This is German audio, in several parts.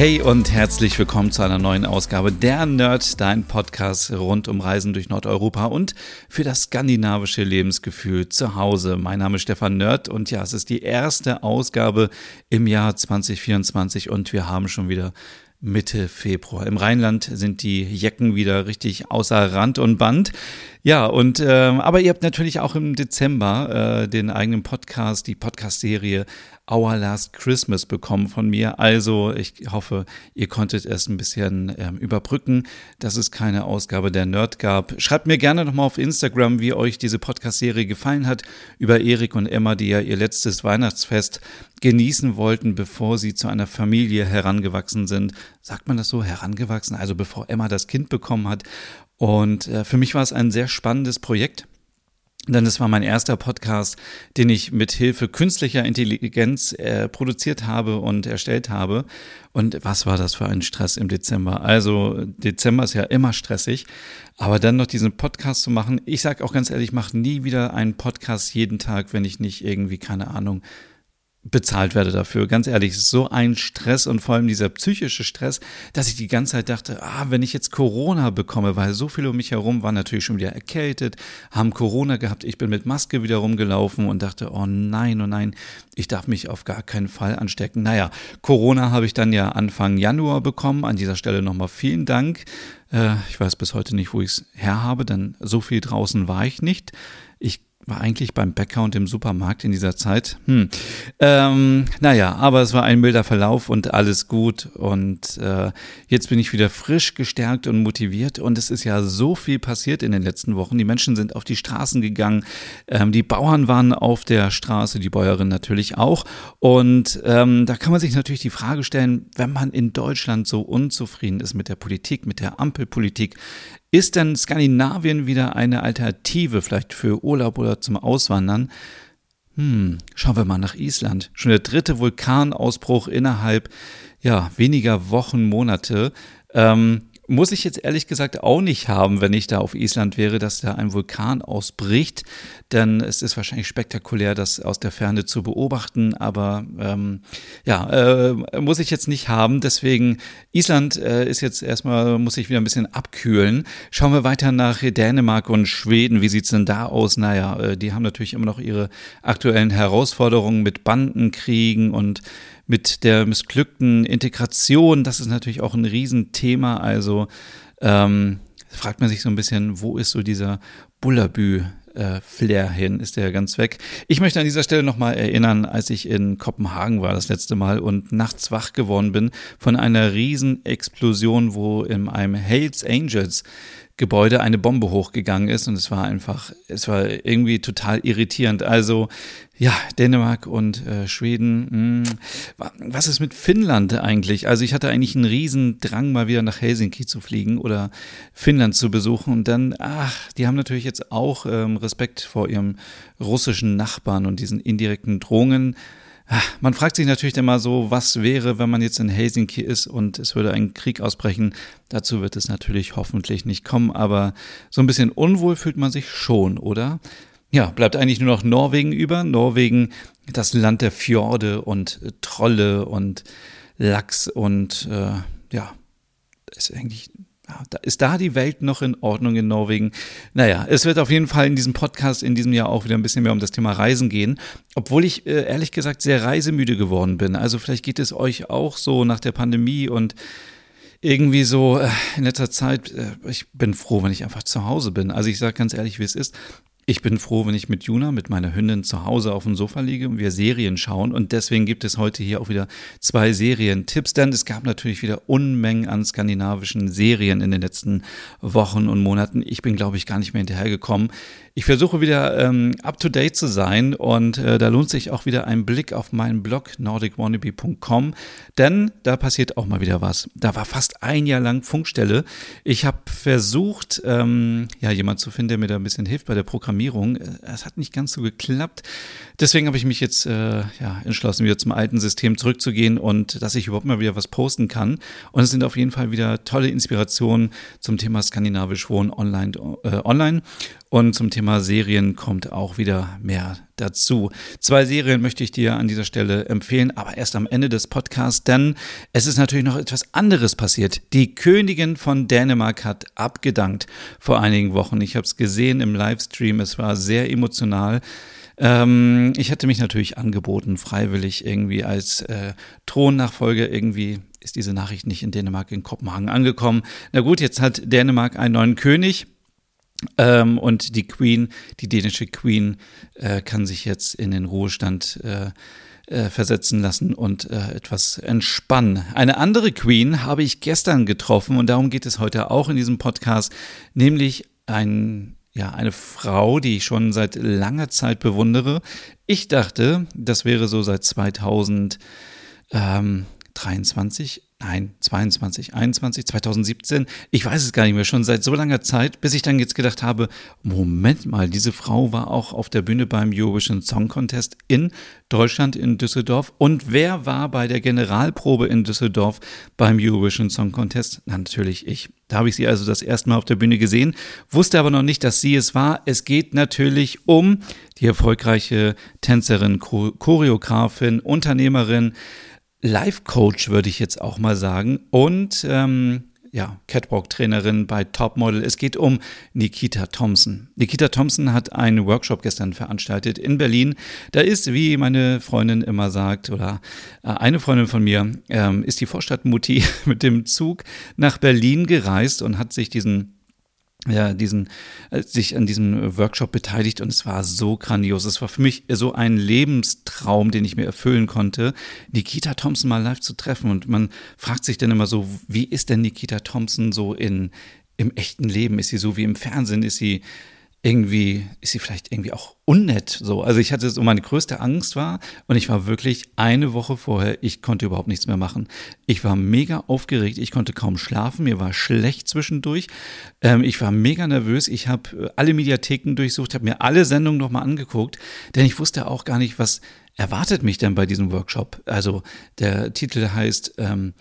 Hey und herzlich willkommen zu einer neuen Ausgabe der Nerd, dein Podcast rund um Reisen durch Nordeuropa und für das skandinavische Lebensgefühl zu Hause. Mein Name ist Stefan Nerd und ja, es ist die erste Ausgabe im Jahr 2024 und wir haben schon wieder Mitte Februar. Im Rheinland sind die Jecken wieder richtig außer Rand und Band. Ja, und äh, aber ihr habt natürlich auch im Dezember äh, den eigenen Podcast, die Podcast-Serie Our Last Christmas bekommen von mir. Also ich hoffe, ihr konntet es ein bisschen ähm, überbrücken, dass es keine Ausgabe der Nerd gab. Schreibt mir gerne nochmal auf Instagram, wie euch diese Podcast-Serie gefallen hat, über Erik und Emma, die ja ihr letztes Weihnachtsfest genießen wollten, bevor sie zu einer Familie herangewachsen sind. Sagt man das so, herangewachsen? Also bevor Emma das Kind bekommen hat. Und äh, für mich war es ein sehr spannendes Projekt. Denn es war mein erster Podcast, den ich mit Hilfe künstlicher Intelligenz äh, produziert habe und erstellt habe. Und was war das für ein Stress im Dezember? Also Dezember ist ja immer stressig, aber dann noch diesen Podcast zu machen. Ich sage auch ganz ehrlich, ich mache nie wieder einen Podcast jeden Tag, wenn ich nicht irgendwie keine Ahnung bezahlt werde dafür. Ganz ehrlich, so ein Stress und vor allem dieser psychische Stress, dass ich die ganze Zeit dachte, ah, wenn ich jetzt Corona bekomme, weil so viele um mich herum waren natürlich schon wieder erkältet, haben Corona gehabt, ich bin mit Maske wieder rumgelaufen und dachte, oh nein, oh nein, ich darf mich auf gar keinen Fall anstecken. Naja, Corona habe ich dann ja Anfang Januar bekommen. An dieser Stelle nochmal vielen Dank. Äh, ich weiß bis heute nicht, wo ich es her habe, denn so viel draußen war ich nicht. Ich war eigentlich beim Bäcker und im Supermarkt in dieser Zeit. Hm. Ähm, naja, aber es war ein milder Verlauf und alles gut. Und äh, jetzt bin ich wieder frisch, gestärkt und motiviert. Und es ist ja so viel passiert in den letzten Wochen. Die Menschen sind auf die Straßen gegangen. Ähm, die Bauern waren auf der Straße, die Bäuerin natürlich auch. Und ähm, da kann man sich natürlich die Frage stellen, wenn man in Deutschland so unzufrieden ist mit der Politik, mit der Ampelpolitik, ist denn Skandinavien wieder eine Alternative vielleicht für Urlaub oder zum Auswandern? Hm, schauen wir mal nach Island. Schon der dritte Vulkanausbruch innerhalb ja, weniger Wochen, Monate. Ähm, muss ich jetzt ehrlich gesagt auch nicht haben, wenn ich da auf Island wäre, dass da ein Vulkan ausbricht. Denn es ist wahrscheinlich spektakulär, das aus der Ferne zu beobachten. Aber ähm, ja, äh, muss ich jetzt nicht haben. Deswegen, Island äh, ist jetzt erstmal, muss ich wieder ein bisschen abkühlen. Schauen wir weiter nach Dänemark und Schweden. Wie sieht's denn da aus? Naja, äh, die haben natürlich immer noch ihre aktuellen Herausforderungen mit Bandenkriegen und mit der missglückten Integration, das ist natürlich auch ein Riesenthema. Also ähm, fragt man sich so ein bisschen, wo ist so dieser Bullabü Flair hin, ist der ganz weg. Ich möchte an dieser Stelle nochmal erinnern, als ich in Kopenhagen war das letzte Mal und nachts wach geworden bin von einer Riesenexplosion, wo in einem Hells Angels Gebäude eine Bombe hochgegangen ist und es war einfach, es war irgendwie total irritierend. Also ja, Dänemark und äh, Schweden. Mh. Hm, was ist mit Finnland eigentlich? Also ich hatte eigentlich einen riesen Drang, mal wieder nach Helsinki zu fliegen oder Finnland zu besuchen und dann, ach, die haben natürlich jetzt auch ähm, Respekt vor ihrem russischen Nachbarn und diesen indirekten Drohungen. Man fragt sich natürlich immer so, was wäre, wenn man jetzt in Helsinki ist und es würde ein Krieg ausbrechen. Dazu wird es natürlich hoffentlich nicht kommen, aber so ein bisschen unwohl fühlt man sich schon, oder? Ja, bleibt eigentlich nur noch Norwegen über. Norwegen, das Land der Fjorde und Trolle und Lachs und äh, ja, ist eigentlich ist da die Welt noch in Ordnung in Norwegen? Naja, es wird auf jeden Fall in diesem Podcast in diesem Jahr auch wieder ein bisschen mehr um das Thema Reisen gehen, obwohl ich äh, ehrlich gesagt sehr reisemüde geworden bin. Also vielleicht geht es euch auch so nach der Pandemie und irgendwie so äh, in letzter Zeit, äh, ich bin froh, wenn ich einfach zu Hause bin. Also ich sage ganz ehrlich, wie es ist. Ich bin froh, wenn ich mit Juna, mit meiner Hündin zu Hause auf dem Sofa liege und wir Serien schauen. Und deswegen gibt es heute hier auch wieder zwei Serientipps, denn es gab natürlich wieder Unmengen an skandinavischen Serien in den letzten Wochen und Monaten. Ich bin, glaube ich, gar nicht mehr hinterhergekommen. Ich versuche wieder ähm, up-to-date zu sein und äh, da lohnt sich auch wieder ein Blick auf meinen Blog nordicwannabe.com, denn da passiert auch mal wieder was. Da war fast ein Jahr lang Funkstelle. Ich habe versucht, ähm, ja, jemand zu finden, der mir da ein bisschen hilft bei der Programmierung. Äh, es hat nicht ganz so geklappt. Deswegen habe ich mich jetzt äh, ja, entschlossen, wieder zum alten System zurückzugehen und dass ich überhaupt mal wieder was posten kann. Und es sind auf jeden Fall wieder tolle Inspirationen zum Thema skandinavisch Wohnen online. Äh, online. Und zum Thema Serien kommt auch wieder mehr dazu. Zwei Serien möchte ich dir an dieser Stelle empfehlen, aber erst am Ende des Podcasts, denn es ist natürlich noch etwas anderes passiert. Die Königin von Dänemark hat abgedankt vor einigen Wochen. Ich habe es gesehen im Livestream, es war sehr emotional. Ähm, ich hatte mich natürlich angeboten, freiwillig irgendwie als äh, Thronnachfolger irgendwie ist diese Nachricht nicht in Dänemark, in Kopenhagen angekommen. Na gut, jetzt hat Dänemark einen neuen König. Ähm, und die Queen, die dänische Queen, äh, kann sich jetzt in den Ruhestand äh, äh, versetzen lassen und äh, etwas entspannen. Eine andere Queen habe ich gestern getroffen und darum geht es heute auch in diesem Podcast, nämlich ein ja, eine Frau, die ich schon seit langer Zeit bewundere. Ich dachte, das wäre so seit 2023 nein, 22, 21, 2017, ich weiß es gar nicht mehr, schon seit so langer Zeit, bis ich dann jetzt gedacht habe, Moment mal, diese Frau war auch auf der Bühne beim Eurovision Song Contest in Deutschland, in Düsseldorf. Und wer war bei der Generalprobe in Düsseldorf beim Eurovision Song Contest? Na, natürlich ich. Da habe ich sie also das erste Mal auf der Bühne gesehen, wusste aber noch nicht, dass sie es war. Es geht natürlich um die erfolgreiche Tänzerin, Choreografin, Unternehmerin, Life-Coach, würde ich jetzt auch mal sagen. Und ähm, ja, Catwalk-Trainerin bei Topmodel. Es geht um Nikita Thompson. Nikita Thompson hat einen Workshop gestern veranstaltet in Berlin. Da ist, wie meine Freundin immer sagt, oder äh, eine Freundin von mir, ähm, ist die Vorstadtmutti mit dem Zug nach Berlin gereist und hat sich diesen ja, diesen, äh, sich an diesem Workshop beteiligt und es war so grandios. Es war für mich so ein Lebenstraum, den ich mir erfüllen konnte, Nikita Thompson mal live zu treffen. Und man fragt sich dann immer so, wie ist denn Nikita Thompson so in, im echten Leben? Ist sie so wie im Fernsehen? Ist sie irgendwie, ist sie vielleicht irgendwie auch unnett so. Also ich hatte so meine größte Angst war und ich war wirklich eine Woche vorher, ich konnte überhaupt nichts mehr machen. Ich war mega aufgeregt, ich konnte kaum schlafen, mir war schlecht zwischendurch. Ähm, ich war mega nervös, ich habe äh, alle Mediatheken durchsucht, habe mir alle Sendungen nochmal angeguckt, denn ich wusste auch gar nicht, was erwartet mich denn bei diesem Workshop. Also der Titel heißt ähm,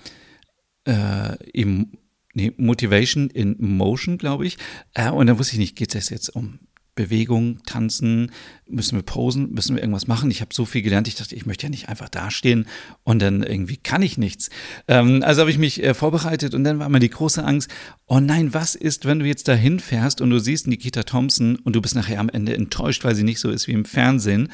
äh, im nee, Motivation in Motion, glaube ich. Äh, und dann wusste ich nicht, geht es jetzt um Bewegung, Tanzen, müssen wir posen, müssen wir irgendwas machen. Ich habe so viel gelernt, ich dachte, ich möchte ja nicht einfach dastehen und dann irgendwie kann ich nichts. Ähm, also habe ich mich äh, vorbereitet und dann war mir die große Angst, oh nein, was ist, wenn du jetzt dahin fährst und du siehst Nikita Thompson und du bist nachher am Ende enttäuscht, weil sie nicht so ist wie im Fernsehen.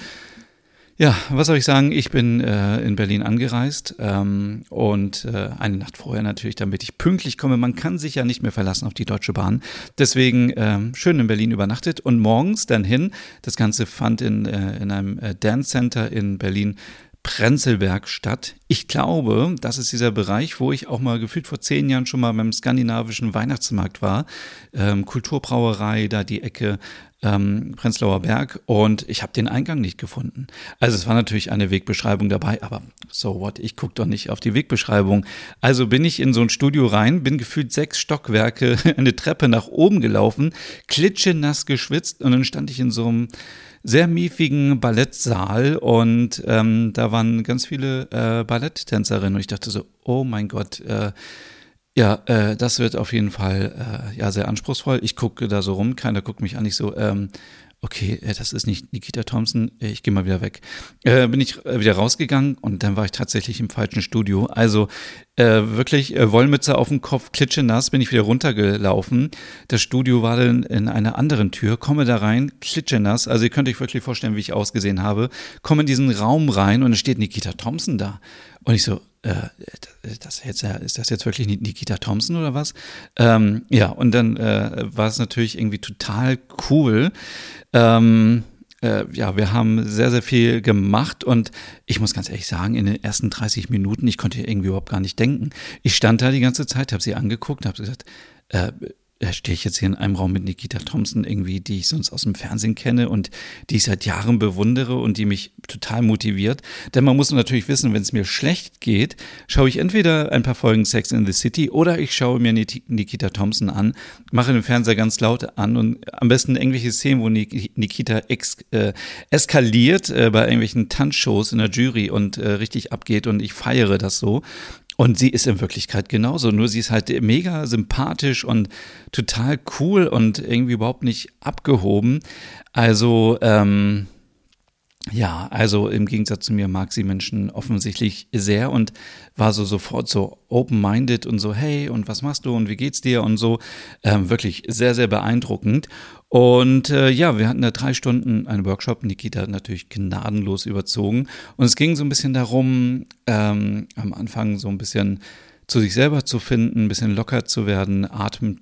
Ja, was soll ich sagen? Ich bin äh, in Berlin angereist ähm, und äh, eine Nacht vorher natürlich, damit ich pünktlich komme. Man kann sich ja nicht mehr verlassen auf die Deutsche Bahn. Deswegen ähm, schön in Berlin übernachtet und morgens dann hin. Das Ganze fand in, äh, in einem äh, Dance Center in Berlin Prenzlberg statt. Ich glaube, das ist dieser Bereich, wo ich auch mal gefühlt vor zehn Jahren schon mal beim skandinavischen Weihnachtsmarkt war. Ähm, Kulturbrauerei, da die Ecke ähm, Prenzlauer Berg und ich habe den Eingang nicht gefunden. Also es war natürlich eine Wegbeschreibung dabei, aber so what, ich gucke doch nicht auf die Wegbeschreibung. Also bin ich in so ein Studio rein, bin gefühlt sechs Stockwerke eine Treppe nach oben gelaufen, klitschenass geschwitzt und dann stand ich in so einem sehr miefigen Ballettsaal und ähm, da waren ganz viele äh, Balletttänzerinnen und ich dachte so, oh mein Gott, äh, ja, äh, das wird auf jeden Fall äh, ja sehr anspruchsvoll. Ich gucke da so rum, keiner guckt mich an, ich so, ähm, okay, äh, das ist nicht Nikita Thompson, äh, ich gehe mal wieder weg. Äh, bin ich äh, wieder rausgegangen und dann war ich tatsächlich im falschen Studio. Also Äh, wirklich äh, Wollmütze auf dem Kopf, klitschenass, bin ich wieder runtergelaufen. Das Studio war dann in einer anderen Tür, komme da rein, klitschenass. Also ihr könnt euch wirklich vorstellen, wie ich ausgesehen habe. Komme in diesen Raum rein und es steht Nikita Thompson da. Und ich so, äh, das jetzt, ist das jetzt wirklich Nikita Thompson oder was? Ähm, ja, und dann äh, war es natürlich irgendwie total cool. Ähm, äh, ja, wir haben sehr, sehr viel gemacht und ich muss ganz ehrlich sagen, in den ersten 30 Minuten, ich konnte irgendwie überhaupt gar nicht denken. Ich stand da die ganze Zeit, habe sie angeguckt, habe gesagt, äh, stehe ich jetzt hier in einem Raum mit Nikita Thompson irgendwie, die ich sonst aus dem Fernsehen kenne und die ich seit Jahren bewundere und die mich total motiviert. Denn man muss natürlich wissen, wenn es mir schlecht geht, schaue ich entweder ein paar Folgen Sex in the City oder ich schaue mir Nikita Thompson an, mache den Fernseher ganz laut an und am besten irgendwelche Szenen, wo Nikita ex, äh, eskaliert äh, bei irgendwelchen Tanzshows in der Jury und äh, richtig abgeht und ich feiere das so. Und sie ist in Wirklichkeit genauso, nur sie ist halt mega sympathisch und total cool und irgendwie überhaupt nicht abgehoben. Also, ähm, ja, also im Gegensatz zu mir mag sie Menschen offensichtlich sehr und war so sofort so open-minded und so, hey, und was machst du und wie geht's dir und so. Ähm, wirklich sehr, sehr beeindruckend. Und äh, ja, wir hatten da drei Stunden einen Workshop. Nikita hat natürlich gnadenlos überzogen. Und es ging so ein bisschen darum, ähm, am Anfang so ein bisschen zu sich selber zu finden, ein bisschen locker zu werden, Atem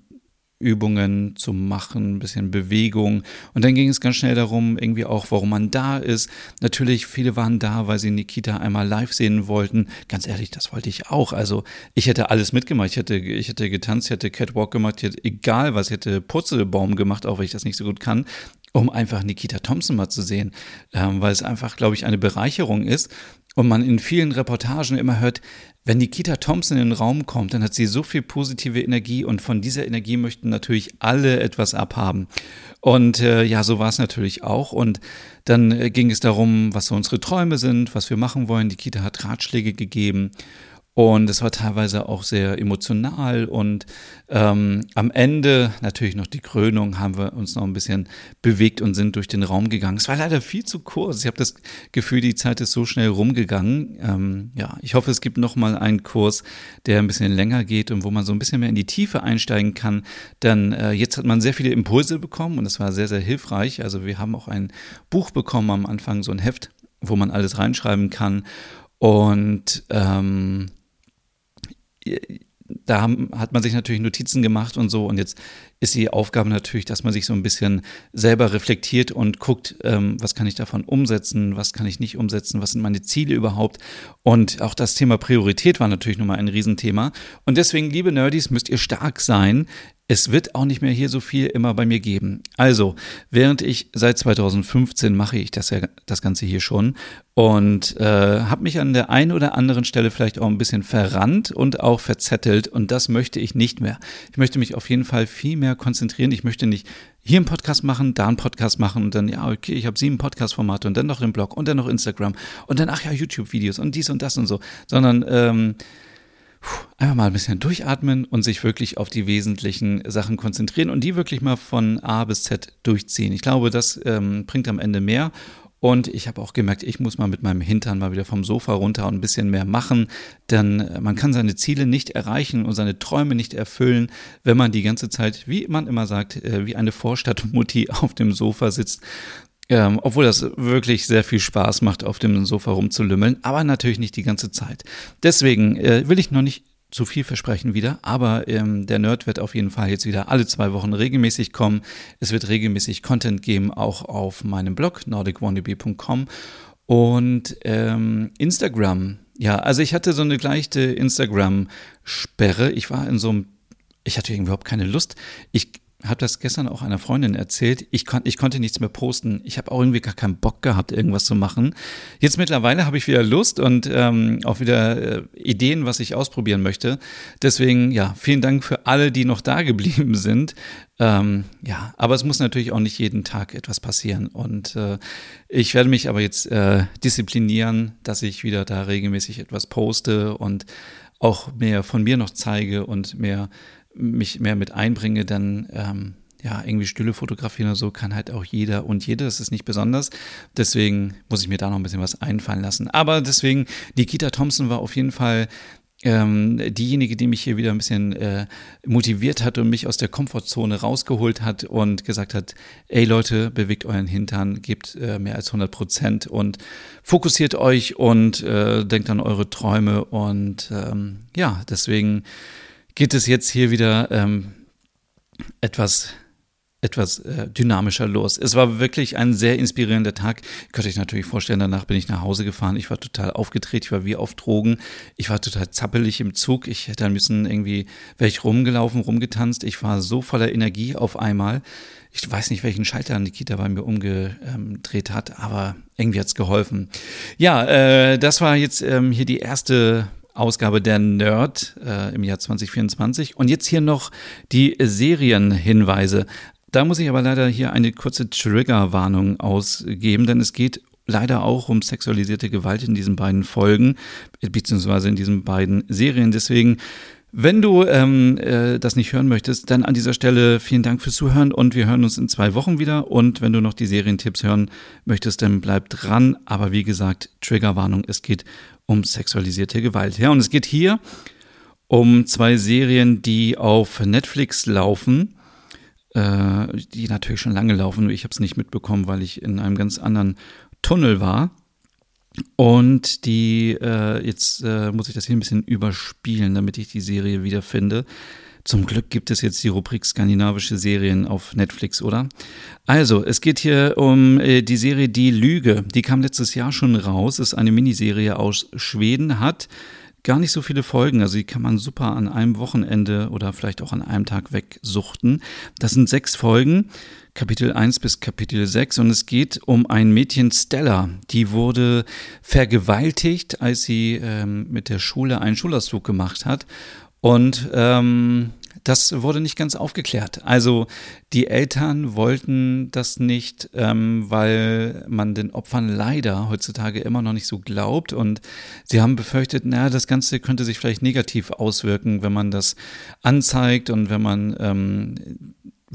Übungen zu machen, ein bisschen Bewegung. Und dann ging es ganz schnell darum, irgendwie auch, warum man da ist. Natürlich, viele waren da, weil sie Nikita einmal live sehen wollten. Ganz ehrlich, das wollte ich auch. Also ich hätte alles mitgemacht. Ich hätte, ich hätte getanzt, ich hätte Catwalk gemacht, ich hätte, egal was, ich hätte Purzelbaum gemacht, auch wenn ich das nicht so gut kann um einfach Nikita Thompson mal zu sehen, ähm, weil es einfach, glaube ich, eine Bereicherung ist. Und man in vielen Reportagen immer hört, wenn Nikita Thompson in den Raum kommt, dann hat sie so viel positive Energie und von dieser Energie möchten natürlich alle etwas abhaben. Und äh, ja, so war es natürlich auch. Und dann äh, ging es darum, was so unsere Träume sind, was wir machen wollen. Nikita hat Ratschläge gegeben. Und es war teilweise auch sehr emotional. Und ähm, am Ende, natürlich noch die Krönung, haben wir uns noch ein bisschen bewegt und sind durch den Raum gegangen. Es war leider viel zu kurz. Ich habe das Gefühl, die Zeit ist so schnell rumgegangen. Ähm, ja, ich hoffe, es gibt noch mal einen Kurs, der ein bisschen länger geht und wo man so ein bisschen mehr in die Tiefe einsteigen kann. Denn äh, jetzt hat man sehr viele Impulse bekommen und es war sehr, sehr hilfreich. Also wir haben auch ein Buch bekommen am Anfang, so ein Heft, wo man alles reinschreiben kann. Und ähm, da haben, hat man sich natürlich Notizen gemacht und so. Und jetzt ist die Aufgabe natürlich, dass man sich so ein bisschen selber reflektiert und guckt, ähm, was kann ich davon umsetzen, was kann ich nicht umsetzen, was sind meine Ziele überhaupt. Und auch das Thema Priorität war natürlich nochmal ein Riesenthema. Und deswegen, liebe Nerdies, müsst ihr stark sein es wird auch nicht mehr hier so viel immer bei mir geben. Also, während ich seit 2015 mache ich das ja das Ganze hier schon und äh, habe mich an der einen oder anderen Stelle vielleicht auch ein bisschen verrannt und auch verzettelt und das möchte ich nicht mehr. Ich möchte mich auf jeden Fall viel mehr konzentrieren. Ich möchte nicht hier einen Podcast machen, da einen Podcast machen und dann, ja, okay, ich habe sieben Podcast-Formate und dann noch den Blog und dann noch Instagram und dann, ach ja, YouTube-Videos und dies und das und so, sondern ähm, einfach mal ein bisschen durchatmen und sich wirklich auf die wesentlichen Sachen konzentrieren und die wirklich mal von A bis Z durchziehen. Ich glaube, das ähm, bringt am Ende mehr. Und ich habe auch gemerkt, ich muss mal mit meinem Hintern mal wieder vom Sofa runter und ein bisschen mehr machen, denn äh, man kann seine Ziele nicht erreichen und seine Träume nicht erfüllen, wenn man die ganze Zeit, wie man immer sagt, äh, wie eine Vorstadtmutti auf dem Sofa sitzt ähm, obwohl das wirklich sehr viel Spaß macht, auf dem Sofa rumzulümmeln, aber natürlich nicht die ganze Zeit. Deswegen äh, will ich noch nicht zu viel versprechen wieder, aber ähm, der Nerd wird auf jeden Fall jetzt wieder alle zwei Wochen regelmäßig kommen. Es wird regelmäßig Content geben, auch auf meinem Blog nordicwannabe.com und ähm, Instagram. Ja, also ich hatte so eine leichte Instagram-Sperre. Ich war in so einem, ich hatte überhaupt keine Lust. Ich habe das gestern auch einer Freundin erzählt. Ich, kon ich konnte nichts mehr posten. Ich habe auch irgendwie gar keinen Bock gehabt, irgendwas zu machen. Jetzt mittlerweile habe ich wieder Lust und ähm, auch wieder äh, Ideen, was ich ausprobieren möchte. Deswegen, ja, vielen Dank für alle, die noch da geblieben sind. Ähm, ja, aber es muss natürlich auch nicht jeden Tag etwas passieren. Und äh, ich werde mich aber jetzt äh, disziplinieren, dass ich wieder da regelmäßig etwas poste und auch mehr von mir noch zeige und mehr mich mehr mit einbringe, dann ähm, ja, irgendwie Stille fotografieren oder so kann halt auch jeder und jede. Das ist nicht besonders. Deswegen muss ich mir da noch ein bisschen was einfallen lassen. Aber deswegen, Nikita Thompson war auf jeden Fall ähm, diejenige, die mich hier wieder ein bisschen äh, motiviert hat und mich aus der Komfortzone rausgeholt hat und gesagt hat, ey Leute, bewegt euren Hintern, gebt äh, mehr als 100 Prozent und fokussiert euch und äh, denkt an eure Träume und ähm, ja, deswegen geht es jetzt hier wieder ähm, etwas etwas äh, dynamischer los. Es war wirklich ein sehr inspirierender Tag. Könnte ich natürlich vorstellen, danach bin ich nach Hause gefahren. Ich war total aufgedreht, ich war wie auf Drogen. Ich war total zappelig im Zug. Ich hätte dann müssen irgendwie, wäre ich rumgelaufen, rumgetanzt. Ich war so voller Energie auf einmal. Ich weiß nicht, welchen Schalter Nikita bei mir umgedreht hat, aber irgendwie hat's geholfen. Ja, äh, das war jetzt ähm, hier die erste Ausgabe der Nerd äh, im Jahr 2024. Und jetzt hier noch die Serienhinweise. Da muss ich aber leider hier eine kurze Triggerwarnung ausgeben, denn es geht leider auch um sexualisierte Gewalt in diesen beiden Folgen, beziehungsweise in diesen beiden Serien. Deswegen, wenn du ähm, äh, das nicht hören möchtest, dann an dieser Stelle vielen Dank fürs Zuhören und wir hören uns in zwei Wochen wieder. Und wenn du noch die Serientipps hören möchtest, dann bleib dran. Aber wie gesagt, Triggerwarnung, es geht um sexualisierte Gewalt. Ja, und es geht hier um zwei Serien, die auf Netflix laufen äh, die natürlich schon lange laufen. Ich habe es nicht mitbekommen, weil ich in einem ganz anderen Tunnel war. Und die, äh, jetzt äh, muss ich das hier ein bisschen überspielen, damit ich die Serie wiederfinde. Zum Glück gibt es jetzt die Rubrik skandinavische Serien auf Netflix, oder? Also, es geht hier um äh, die Serie Die Lüge. Die kam letztes Jahr schon raus, ist eine Miniserie aus Schweden, hat gar nicht so viele Folgen. Also die kann man super an einem Wochenende oder vielleicht auch an einem Tag wegsuchten. Das sind sechs Folgen. Kapitel 1 bis Kapitel 6 und es geht um ein Mädchen Stella. Die wurde vergewaltigt, als sie ähm, mit der Schule einen Schulausflug gemacht hat. Und ähm, das wurde nicht ganz aufgeklärt. Also die Eltern wollten das nicht, ähm, weil man den Opfern leider heutzutage immer noch nicht so glaubt. Und sie haben befürchtet, naja, das Ganze könnte sich vielleicht negativ auswirken, wenn man das anzeigt und wenn man ähm,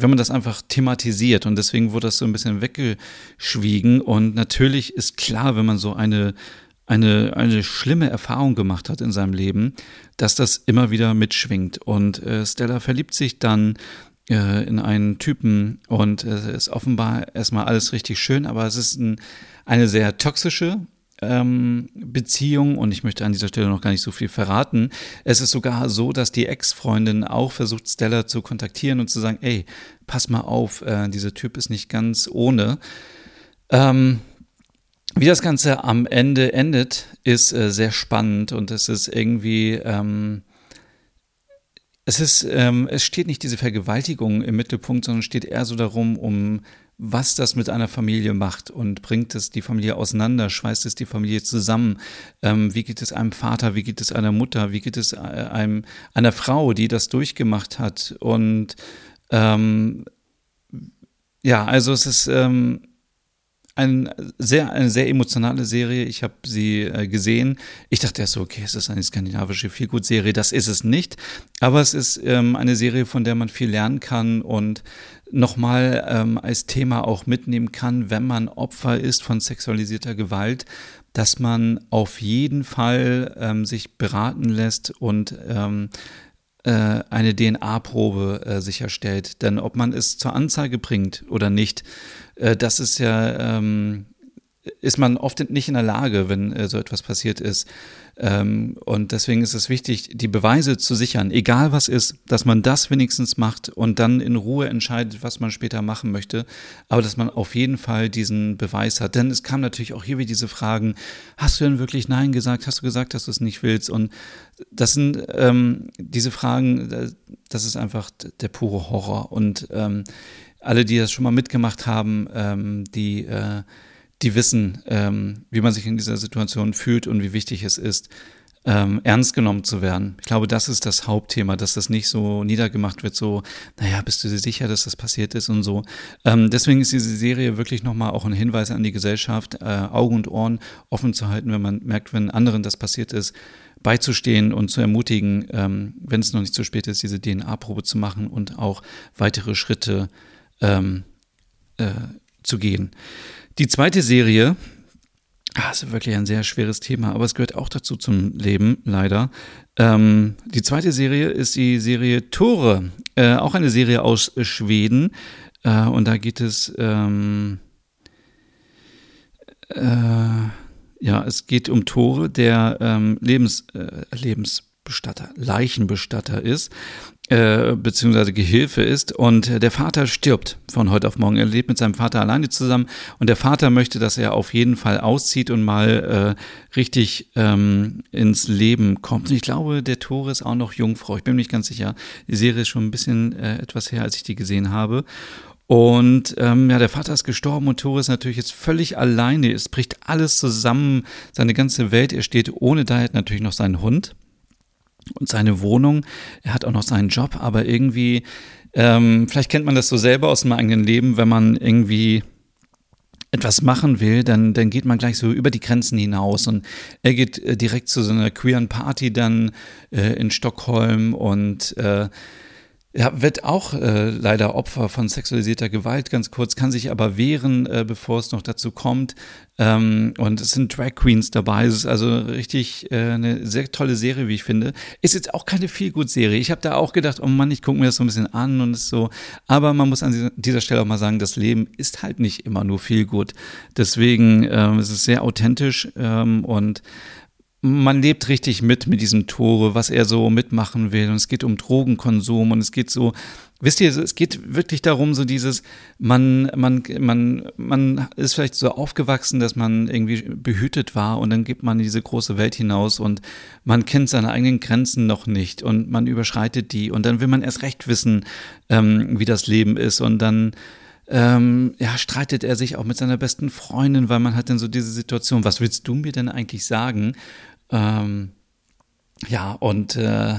wenn man das einfach thematisiert und deswegen wurde das so ein bisschen weggeschwiegen und natürlich ist klar, wenn man so eine eine, eine schlimme Erfahrung gemacht hat in seinem Leben, dass das immer wieder mitschwingt. Und äh, Stella verliebt sich dann äh, in einen Typen und es äh, ist offenbar erstmal alles richtig schön, aber es ist ein, eine sehr toxische ähm, Beziehung und ich möchte an dieser Stelle noch gar nicht so viel verraten. Es ist sogar so, dass die Ex-Freundin auch versucht, Stella zu kontaktieren und zu sagen, ey, pass mal auf, äh, dieser Typ ist nicht ganz ohne. Ähm, wie das Ganze am Ende endet, ist äh, sehr spannend und es ist irgendwie, ähm, es ist, ähm, es steht nicht diese Vergewaltigung im Mittelpunkt, sondern steht eher so darum, um was das mit einer Familie macht und bringt es die Familie auseinander, schweißt es die Familie zusammen. Ähm, wie geht es einem Vater, wie geht es einer Mutter, wie geht es äh, einem, einer Frau, die das durchgemacht hat? Und ähm, ja, also es ist, ähm, ein sehr, eine sehr emotionale Serie. Ich habe sie äh, gesehen. Ich dachte erst so, okay, es ist eine skandinavische Feelgood-Serie. Das ist es nicht. Aber es ist ähm, eine Serie, von der man viel lernen kann und nochmal ähm, als Thema auch mitnehmen kann, wenn man Opfer ist von sexualisierter Gewalt, dass man auf jeden Fall ähm, sich beraten lässt und ähm, äh, eine DNA-Probe äh, sicherstellt. Denn ob man es zur Anzeige bringt oder nicht, das ist ja, ähm, ist man oft nicht in der Lage, wenn äh, so etwas passiert ist. Ähm, und deswegen ist es wichtig, die Beweise zu sichern, egal was ist, dass man das wenigstens macht und dann in Ruhe entscheidet, was man später machen möchte, aber dass man auf jeden Fall diesen Beweis hat. Denn es kam natürlich auch hier wieder diese Fragen, hast du denn wirklich Nein gesagt? Hast du gesagt, dass du es nicht willst? Und das sind ähm, diese Fragen, das ist einfach der pure Horror. Und ähm, alle, die das schon mal mitgemacht haben, ähm, die, äh, die wissen, ähm, wie man sich in dieser Situation fühlt und wie wichtig es ist, ähm, ernst genommen zu werden. Ich glaube, das ist das Hauptthema, dass das nicht so niedergemacht wird, so, naja, bist du dir sicher, dass das passiert ist und so. Ähm, deswegen ist diese Serie wirklich nochmal auch ein Hinweis an die Gesellschaft, äh, Augen und Ohren offen zu halten, wenn man merkt, wenn anderen das passiert ist, beizustehen und zu ermutigen, ähm, wenn es noch nicht zu spät ist, diese DNA-Probe zu machen und auch weitere Schritte ähm, äh, zu gehen. Die zweite Serie Das ist wirklich ein sehr schweres Thema, aber es gehört auch dazu zum Leben, leider. Ähm, die zweite Serie ist die Serie Tore, äh, auch eine Serie aus Schweden. Äh, und da geht es, ähm, äh, ja, es geht um Tore, der ähm, Lebens, äh, Lebensbestatter, Leichenbestatter ist äh, beziehungsweise Gehilfe ist und der Vater stirbt von heute auf morgen. Er lebt mit seinem Vater alleine zusammen und der Vater möchte, dass er auf jeden Fall auszieht und mal äh, richtig ähm, ins Leben kommt. Und ich glaube, der Tore ist auch noch Jungfrau. Ich bin mir nicht ganz sicher. Die Serie ist schon ein bisschen äh, etwas her, als ich die gesehen habe. Und ähm, ja, der Vater ist gestorben und Tore ist natürlich jetzt völlig alleine. Es bricht alles zusammen, seine ganze Welt. Er steht ohne hat natürlich noch seinen Hund und seine Wohnung. Er hat auch noch seinen Job, aber irgendwie, ähm, vielleicht kennt man das so selber aus dem eigenen Leben, wenn man irgendwie etwas machen will, dann, dann geht man gleich so über die Grenzen hinaus und er geht äh, direkt zu so einer queeren Party dann äh, in Stockholm und äh, ja, wird auch äh, leider Opfer von sexualisierter Gewalt, ganz kurz, kann sich aber wehren, äh, bevor es noch dazu kommt. Ähm, und es sind Drag Queens dabei. Es ist also richtig äh, eine sehr tolle Serie, wie ich finde. Ist jetzt auch keine Feelgood-Serie. Ich habe da auch gedacht, oh Mann, ich gucke mir das so ein bisschen an und ist so. Aber man muss an dieser Stelle auch mal sagen, das Leben ist halt nicht immer nur Feelgood. Deswegen ähm, es ist es sehr authentisch ähm, und man lebt richtig mit mit diesem Tore, was er so mitmachen will. Und es geht um Drogenkonsum und es geht so, wisst ihr, es geht wirklich darum, so dieses, man, man, man, man ist vielleicht so aufgewachsen, dass man irgendwie behütet war und dann gibt man in diese große Welt hinaus und man kennt seine eigenen Grenzen noch nicht und man überschreitet die und dann will man erst recht wissen, ähm, wie das Leben ist und dann ähm, ja, streitet er sich auch mit seiner besten Freundin, weil man hat dann so diese Situation, was willst du mir denn eigentlich sagen? Ähm, ja, und äh,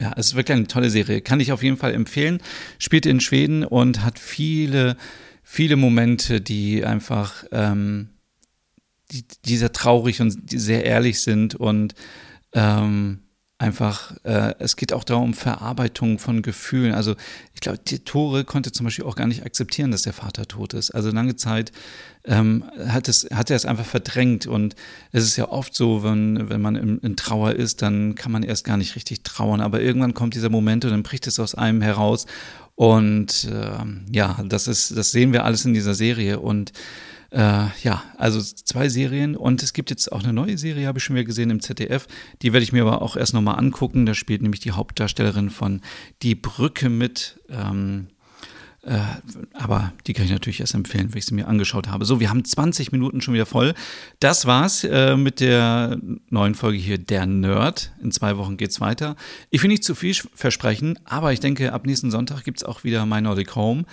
ja, es ist wirklich eine tolle Serie. Kann ich auf jeden Fall empfehlen. Spielt in Schweden und hat viele, viele Momente, die einfach ähm, die, die sehr traurig und sehr ehrlich sind und ähm, einfach, äh, es geht auch darum, Verarbeitung von Gefühlen. Also ich glaube, die Tore konnte zum Beispiel auch gar nicht akzeptieren, dass der Vater tot ist. Also lange Zeit ähm, hat, es, hat er es einfach verdrängt. Und es ist ja oft so, wenn, wenn man in, in, Trauer ist, dann kann man erst gar nicht richtig trauern. Aber irgendwann kommt dieser Moment und dann bricht es aus einem heraus. Und äh, ja, das ist, das sehen wir alles in dieser Serie. Und äh, ja, also zwei Serien und es gibt jetzt auch eine neue Serie, habe ich schon wieder gesehen im ZDF. Die werde ich mir aber auch erst nochmal angucken. Da spielt nämlich die Hauptdarstellerin von Die Brücke mit. Ähm, äh, aber die kann ich natürlich erst empfehlen, wenn ich sie mir angeschaut habe. So, wir haben 20 Minuten schon wieder voll. Das war's äh, mit der neuen Folge hier, Der Nerd. In zwei Wochen geht's weiter. Ich will nicht zu viel versprechen, aber ich denke, ab nächsten Sonntag gibt's auch wieder My Nordic Home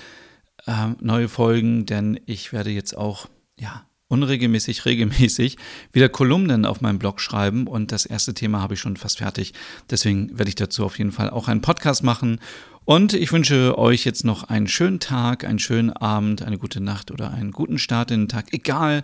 äh, neue Folgen, denn ich werde jetzt auch, ja, unregelmäßig, regelmäßig wieder Kolumnen auf meinem Blog schreiben und das erste Thema habe ich schon fast fertig. Deswegen werde ich dazu auf jeden Fall auch einen Podcast machen und ich wünsche euch jetzt noch einen schönen Tag, einen schönen Abend, eine gute Nacht oder einen guten Start in den Tag, egal